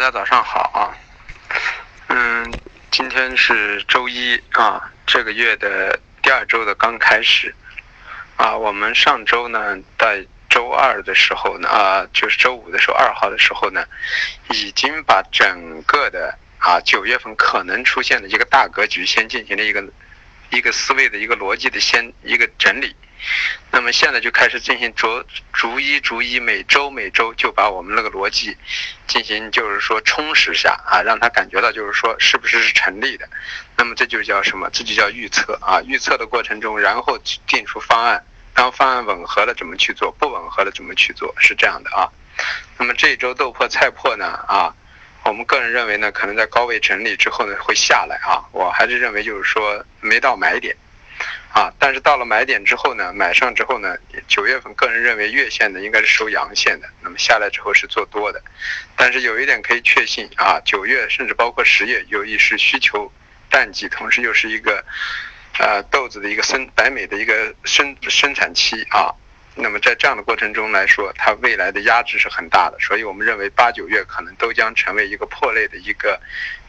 大家早上好啊，嗯，今天是周一啊，这个月的第二周的刚开始啊，我们上周呢，在周二的时候呢，啊，就是周五的时候，二号的时候呢，已经把整个的啊九月份可能出现的一个大格局先进行了一个一个思维的一个逻辑的先一个整理。那么现在就开始进行逐逐一逐一每周每周就把我们那个逻辑进行就是说充实下啊，让他感觉到就是说是不是是成立的。那么这就叫什么？这就叫预测啊。预测的过程中，然后定出方案，当方案吻合了怎么去做，不吻合了怎么去做，是这样的啊。那么这一周豆粕菜粕呢啊，我们个人认为呢，可能在高位整理之后呢会下来啊。我还是认为就是说没到买点。啊，但是到了买点之后呢，买上之后呢，九月份个人认为月线呢应该是收阳线的，那么下来之后是做多的，但是有一点可以确信啊，九月甚至包括十月，由于是需求淡季，同时又是一个，呃豆子的一个生白米的一个生生产期啊，那么在这样的过程中来说，它未来的压制是很大的，所以我们认为八九月可能都将成为一个破类的一个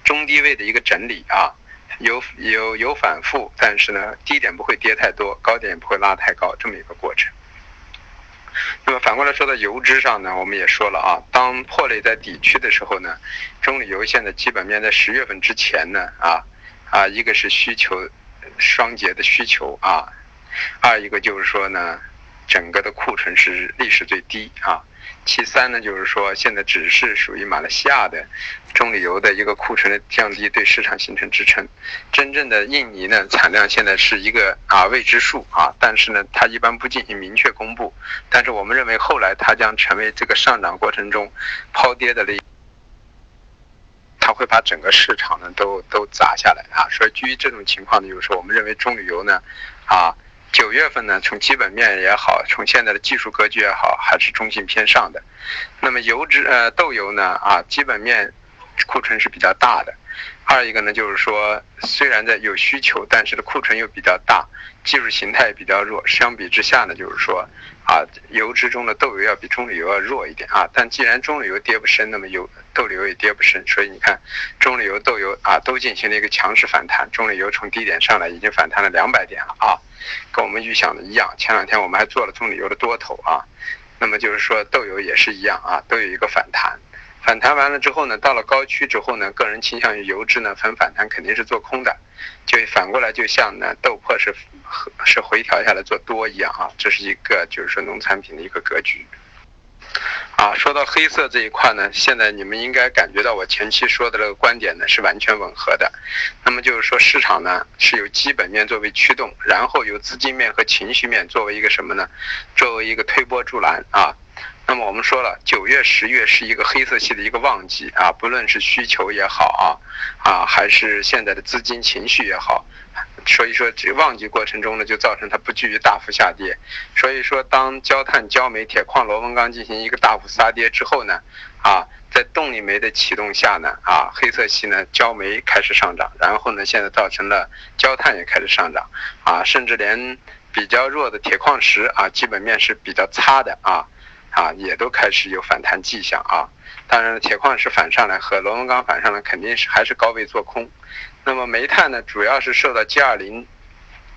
中低位的一个整理啊。有有有反复，但是呢，低点不会跌太多，高点也不会拉太高，这么一个过程。那么反过来说到油脂上呢，我们也说了啊，当破类在底区的时候呢，中铝油现在基本面在十月份之前呢，啊啊，一个是需求双节的需求啊，二一个就是说呢，整个的库存是历史最低啊。其三呢，就是说现在只是属于马来西亚的中铝油的一个库存的降低，对市场形成支撑。真正的印尼呢，产量现在是一个啊未知数啊，但是呢，它一般不进行明确公布。但是我们认为后来它将成为这个上涨过程中抛跌的力，它会把整个市场呢都都砸下来啊。所以基于这种情况呢，就是说我们认为中铝油呢，啊。九月份呢，从基本面也好，从现在的技术格局也好，还是中性偏上的。那么油脂呃豆油呢啊，基本面库存是比较大的。二一个呢，就是说虽然在有需求，但是的库存又比较大，技术形态比较弱。相比之下呢，就是说啊，油脂中的豆油要比中榈油要弱一点啊。但既然中榈油跌不深，那么油豆油也跌不深，所以你看中榈油豆油啊都进行了一个强势反弹。中榈油从低点上来已经反弹了两百点了啊。跟我们预想的一样，前两天我们还做了棕榈油的多头啊，那么就是说豆油也是一样啊，都有一个反弹，反弹完了之后呢，到了高区之后呢，个人倾向于油脂呢反反弹肯定是做空的，就反过来就像呢豆粕是是回调下来做多一样啊，这是一个就是说农产品的一个格局。啊，说到黑色这一块呢，现在你们应该感觉到我前期说的这个观点呢是完全吻合的。那么就是说市场呢是由基本面作为驱动，然后由资金面和情绪面作为一个什么呢？作为一个推波助澜啊。那么我们说了，九月、十月是一个黑色系的一个旺季啊，不论是需求也好啊，啊还是现在的资金情绪也好。所以说，这旺季过程中呢，就造成它不至于大幅下跌。所以说，当焦炭、焦煤、铁矿、螺纹钢进行一个大幅杀跌之后呢，啊，在动力煤的启动下呢，啊，黑色系呢，焦煤开始上涨，然后呢，现在造成了焦炭也开始上涨，啊，甚至连比较弱的铁矿石啊，基本面是比较差的啊，啊，也都开始有反弹迹象啊。当然，铁矿石反上来和螺纹钢反上来，肯定是还是高位做空。那么煤炭呢，主要是受到 G 二零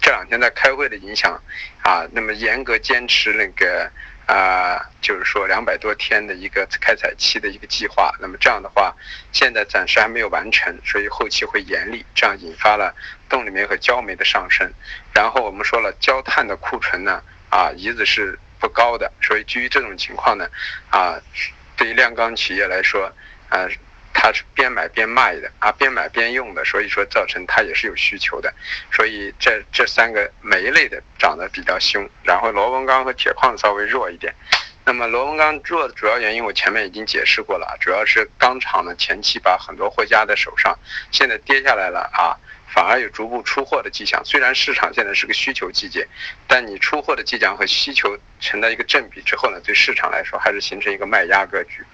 这两天在开会的影响啊，那么严格坚持那个啊，就是说两百多天的一个开采期的一个计划。那么这样的话，现在暂时还没有完成，所以后期会严厉，这样引发了动力煤和焦煤的上升。然后我们说了，焦炭的库存呢啊，一直是不高的，所以基于这种情况呢啊，对于炼钢企业来说啊。它是边买边卖的啊，边买边用的，所以说造成它也是有需求的，所以这这三个煤类的涨得比较凶，然后螺纹钢和铁矿稍微弱一点。那么螺纹钢弱的主要原因我前面已经解释过了，主要是钢厂呢前期把很多货压在手上，现在跌下来了啊，反而有逐步出货的迹象。虽然市场现在是个需求季节，但你出货的迹象和需求成了一个正比之后呢，对市场来说还是形成一个卖压格局。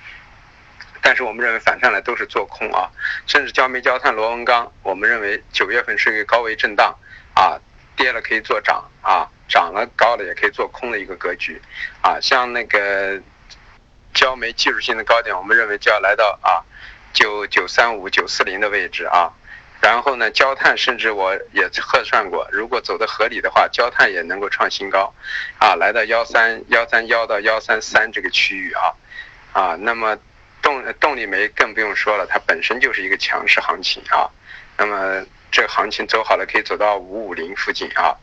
但是我们认为反上来都是做空啊，甚至焦煤、焦炭、螺纹钢，我们认为九月份是一个高位震荡啊，跌了可以做涨啊，涨了高了也可以做空的一个格局啊。像那个焦煤技术性的高点，我们认为就要来到啊九九三五九四零的位置啊。然后呢，焦炭甚至我也测算过，如果走的合理的话，焦炭也能够创新高，啊，来到幺三幺三幺到幺三三这个区域啊，啊，那么动动力煤更不用说了，它本身就是一个强势行情啊，那么这行情走好了可以走到五五零附近啊，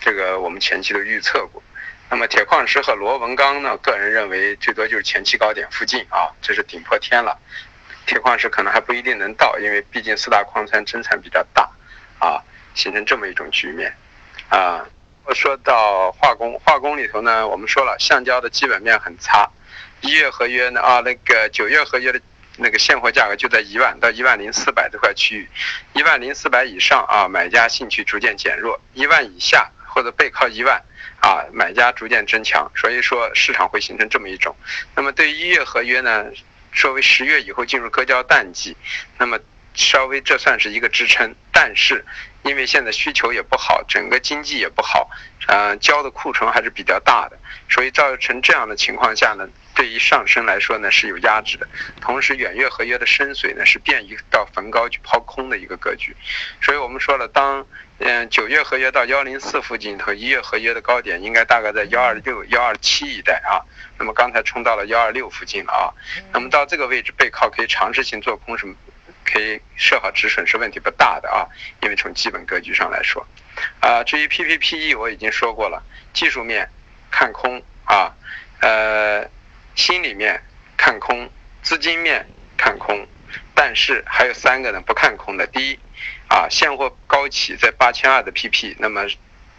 这个我们前期都预测过。那么铁矿石和螺纹钢呢，个人认为最多就是前期高点附近啊，这是顶破天了。铁矿石可能还不一定能到，因为毕竟四大矿山增产比较大，啊，形成这么一种局面，啊，说到化工，化工里头呢，我们说了，橡胶的基本面很差，一月合约呢，啊，那个九月合约的那个现货价格就在一万到一万零四百这块区域，一万零四百以上啊，买家兴趣逐渐减弱，一万以下或者背靠一万，啊，买家逐渐增强，所以说市场会形成这么一种，那么对于一月合约呢？稍微十月以后进入割胶淡季，那么稍微这算是一个支撑，但是因为现在需求也不好，整个经济也不好，呃，胶的库存还是比较大的，所以造成这样的情况下呢，对于上升来说呢是有压制的。同时，远月合约的深水呢是便于到逢高去抛空的一个格局，所以我们说了，当嗯九月合约到幺零四附近和一月合约的高点应该大概在幺二六幺二七一带啊。那么刚才冲到了幺二六附近了啊，那么到这个位置背靠可以尝试性做空，是可以设好止损是问题不大的啊，因为从基本格局上来说，啊，至于 PPPE 我已经说过了，技术面看空啊，呃，心里面看空，资金面看空，但是还有三个呢不看空的，第一，啊，现货高企在八千二的 PP，那么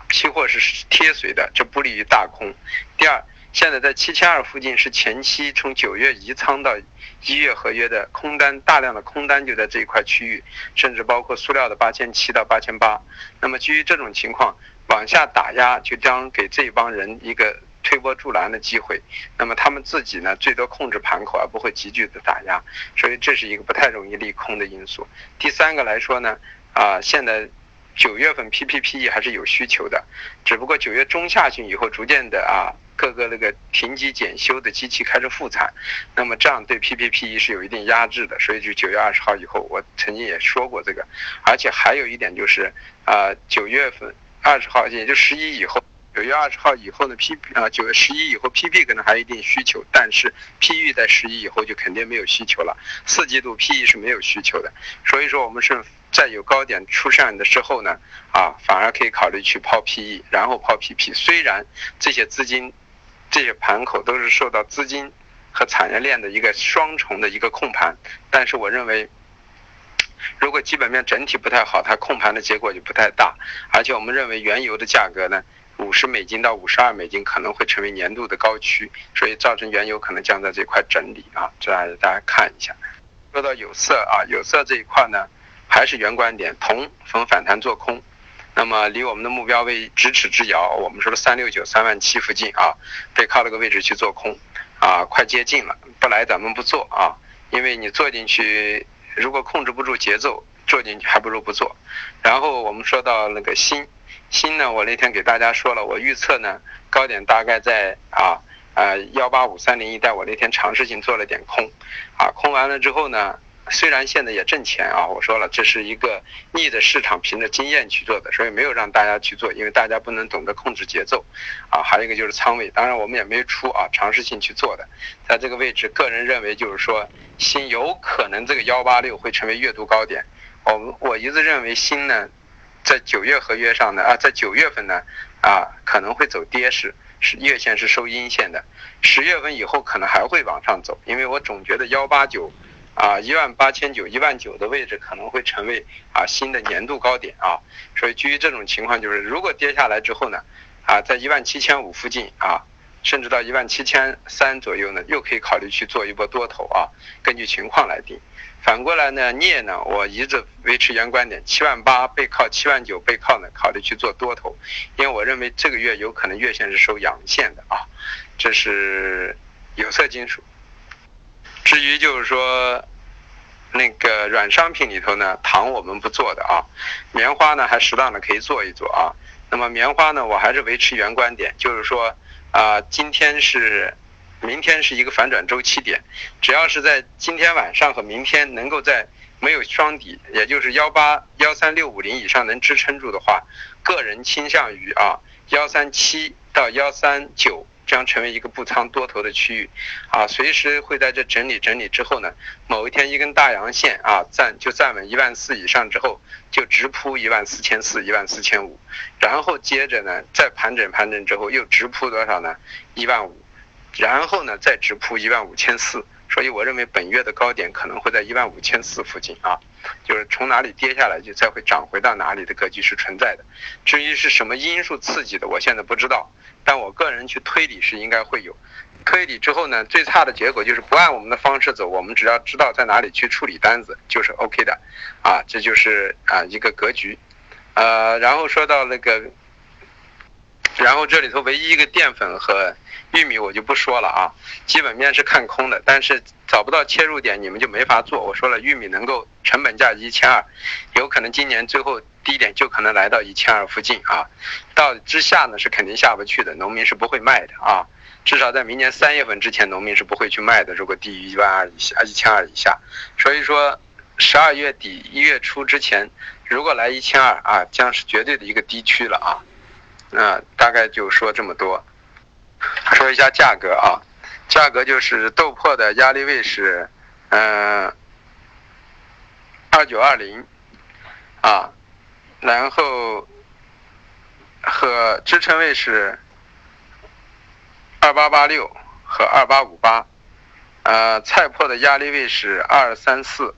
期货是贴水的，这不利于大空，第二。现在在七千二附近是前期从九月移仓到一月合约的空单，大量的空单就在这一块区域，甚至包括塑料的八千七到八千八。那么基于这种情况往下打压，就将给这帮人一个推波助澜的机会。那么他们自己呢，最多控制盘口，而不会急剧的打压，所以这是一个不太容易利空的因素。第三个来说呢，啊，现在九月份 PPPE 还是有需求的，只不过九月中下旬以后逐渐的啊。各个那个停机检修的机器开始复产，那么这样对 PPPE 是有一定压制的，所以就九月二十号以后，我曾经也说过这个，而且还有一点就是，啊，九月份二十号，也就十一以后，九月二十号以后呢，P 啊九月十一以后，PP 可能还有一定需求，但是 PE 在十一以后就肯定没有需求了，四季度 PE 是没有需求的，所以说我们是在有高点出现的时候呢，啊，反而可以考虑去抛 PE，然后抛 PP，虽然这些资金。这些盘口都是受到资金和产业链的一个双重的一个控盘，但是我认为，如果基本面整体不太好，它控盘的结果就不太大。而且我们认为原油的价格呢，五十美金到五十二美金可能会成为年度的高区，所以造成原油可能将在这块整理啊，这大家看一下。说到有色啊，有色这一块呢，还是原观点，铜逢反弹做空。那么离我们的目标位咫尺之遥，我们说的三六九三万七附近啊，背靠了个位置去做空，啊，快接近了，不来咱们不做啊，因为你做进去，如果控制不住节奏，做进去还不如不做。然后我们说到那个锌，锌呢，我那天给大家说了，我预测呢高点大概在啊呃幺八五三零一带，我那天尝试性做了点空，啊，空完了之后呢。虽然现在也挣钱啊，我说了，这是一个逆着市场凭着经验去做的，所以没有让大家去做，因为大家不能懂得控制节奏，啊，还有一个就是仓位，当然我们也没出啊，尝试性去做的，在这个位置，个人认为就是说，新有可能这个幺八六会成为月度高点，我我一直认为锌呢，在九月合约上呢啊，在九月份呢啊可能会走跌势，是月线是收阴线的，十月份以后可能还会往上走，因为我总觉得幺八九。啊，一万八千九、一万九的位置可能会成为啊新的年度高点啊，所以基于这种情况，就是如果跌下来之后呢，啊，在一万七千五附近啊，甚至到一万七千三左右呢，又可以考虑去做一波多头啊，根据情况来定。反过来呢，镍呢，我一直维持原观点，七万八背靠七万九背靠呢，考虑去做多头，因为我认为这个月有可能月线是收阳线的啊，这是有色金属。至于就是说，那个软商品里头呢，糖我们不做的啊，棉花呢还适当的可以做一做啊。那么棉花呢，我还是维持原观点，就是说啊，今天是明天是一个反转周期点，只要是在今天晚上和明天能够在没有双底，也就是幺八幺三六五零以上能支撑住的话，个人倾向于啊幺三七到幺三九。将成为一个布仓多头的区域，啊，随时会在这整理整理之后呢，某一天一根大阳线啊站就站稳一万四以上之后，就直扑一万四千四、一万四千五，然后接着呢再盘整盘整之后又直扑多少呢？一万五，然后呢再直扑一万五千四，所以我认为本月的高点可能会在一万五千四附近啊，就是从哪里跌下来就再会涨回到哪里的格局是存在的，至于是什么因素刺激的，我现在不知道。但我个人去推理是应该会有，推理之后呢，最差的结果就是不按我们的方式走，我们只要知道在哪里去处理单子就是 OK 的，啊，这就是啊一个格局，呃，然后说到那个，然后这里头唯一一个淀粉和玉米我就不说了啊，基本面是看空的，但是找不到切入点，你们就没法做。我说了，玉米能够成本价一千二，有可能今年最后。低点就可能来到一千二附近啊，到之下呢是肯定下不去的，农民是不会卖的啊，至少在明年三月份之前，农民是不会去卖的。如果低于一万二以下，一千二以下，所以说十二月底一月初之前，如果来一千二啊，将是绝对的一个低区了啊。那大概就说这么多，说一下价格啊，价格就是豆粕的压力位是嗯二九二零啊。然后和支撑位是二八八六和二八五八，呃，菜粕的压力位是二三四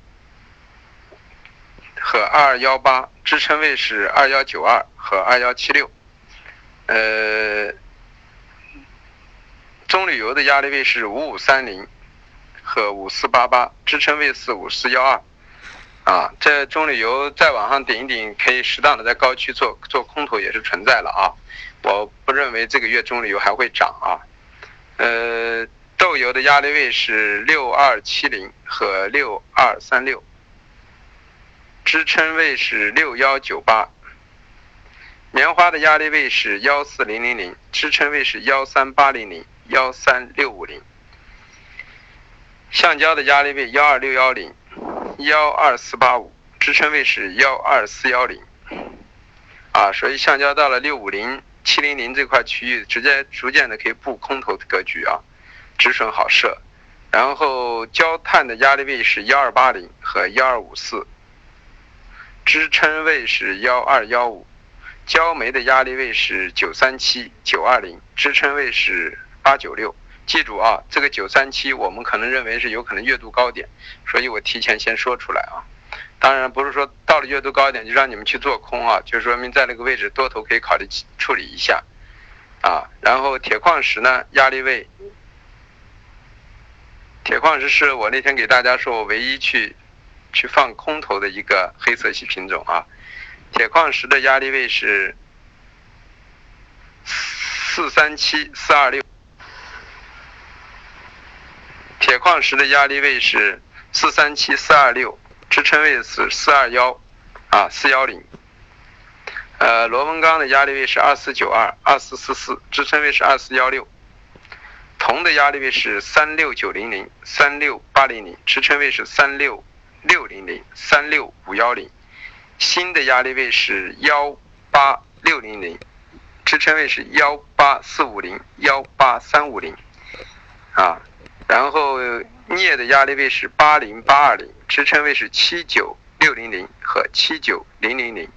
和二幺八，支撑位是二幺九二和二幺七六，呃，棕榈油的压力位是五五三零和五四八八，支撑位是五四幺二。啊，这棕榈油再往上顶一顶，可以适当的在高区做做空头也是存在了啊。我不认为这个月棕榈油还会涨啊。呃，豆油的压力位是六二七零和六二三六，支撑位是六幺九八。棉花的压力位是幺四零零零，支撑位是幺三八零零幺三六五零。橡胶的压力位幺二六幺零。幺二四八五支撑位是幺二四幺零，啊，所以橡胶到了六五零七零零这块区域，直接逐渐的可以布空头的格局啊，止损好设。然后焦炭的压力位是幺二八零和幺二五四，支撑位是幺二幺五，焦煤的压力位是九三七九二零，支撑位是八九六。记住啊，这个九三七我们可能认为是有可能月度高点，所以我提前先说出来啊。当然不是说到了月度高点就让你们去做空啊，就说明在那个位置多头可以考虑处理一下啊。然后铁矿石呢，压力位，铁矿石是我那天给大家说我唯一去去放空头的一个黑色系品种啊。铁矿石的压力位是四三七四二六。铁矿石的压力位是四三七四二六，支撑位是四二幺，啊四幺零。呃，螺纹钢的压力位是二四九二二四四四，支撑位是二四幺六。铜的压力位是三六九零零三六八零零，支撑位是三六六零零三六五幺零。锌的压力位是幺八六零零，支撑位是幺八四五零幺八三五零，啊。然后镍的压力位是八零八二零，支撑位是七九六零零和七九零零零。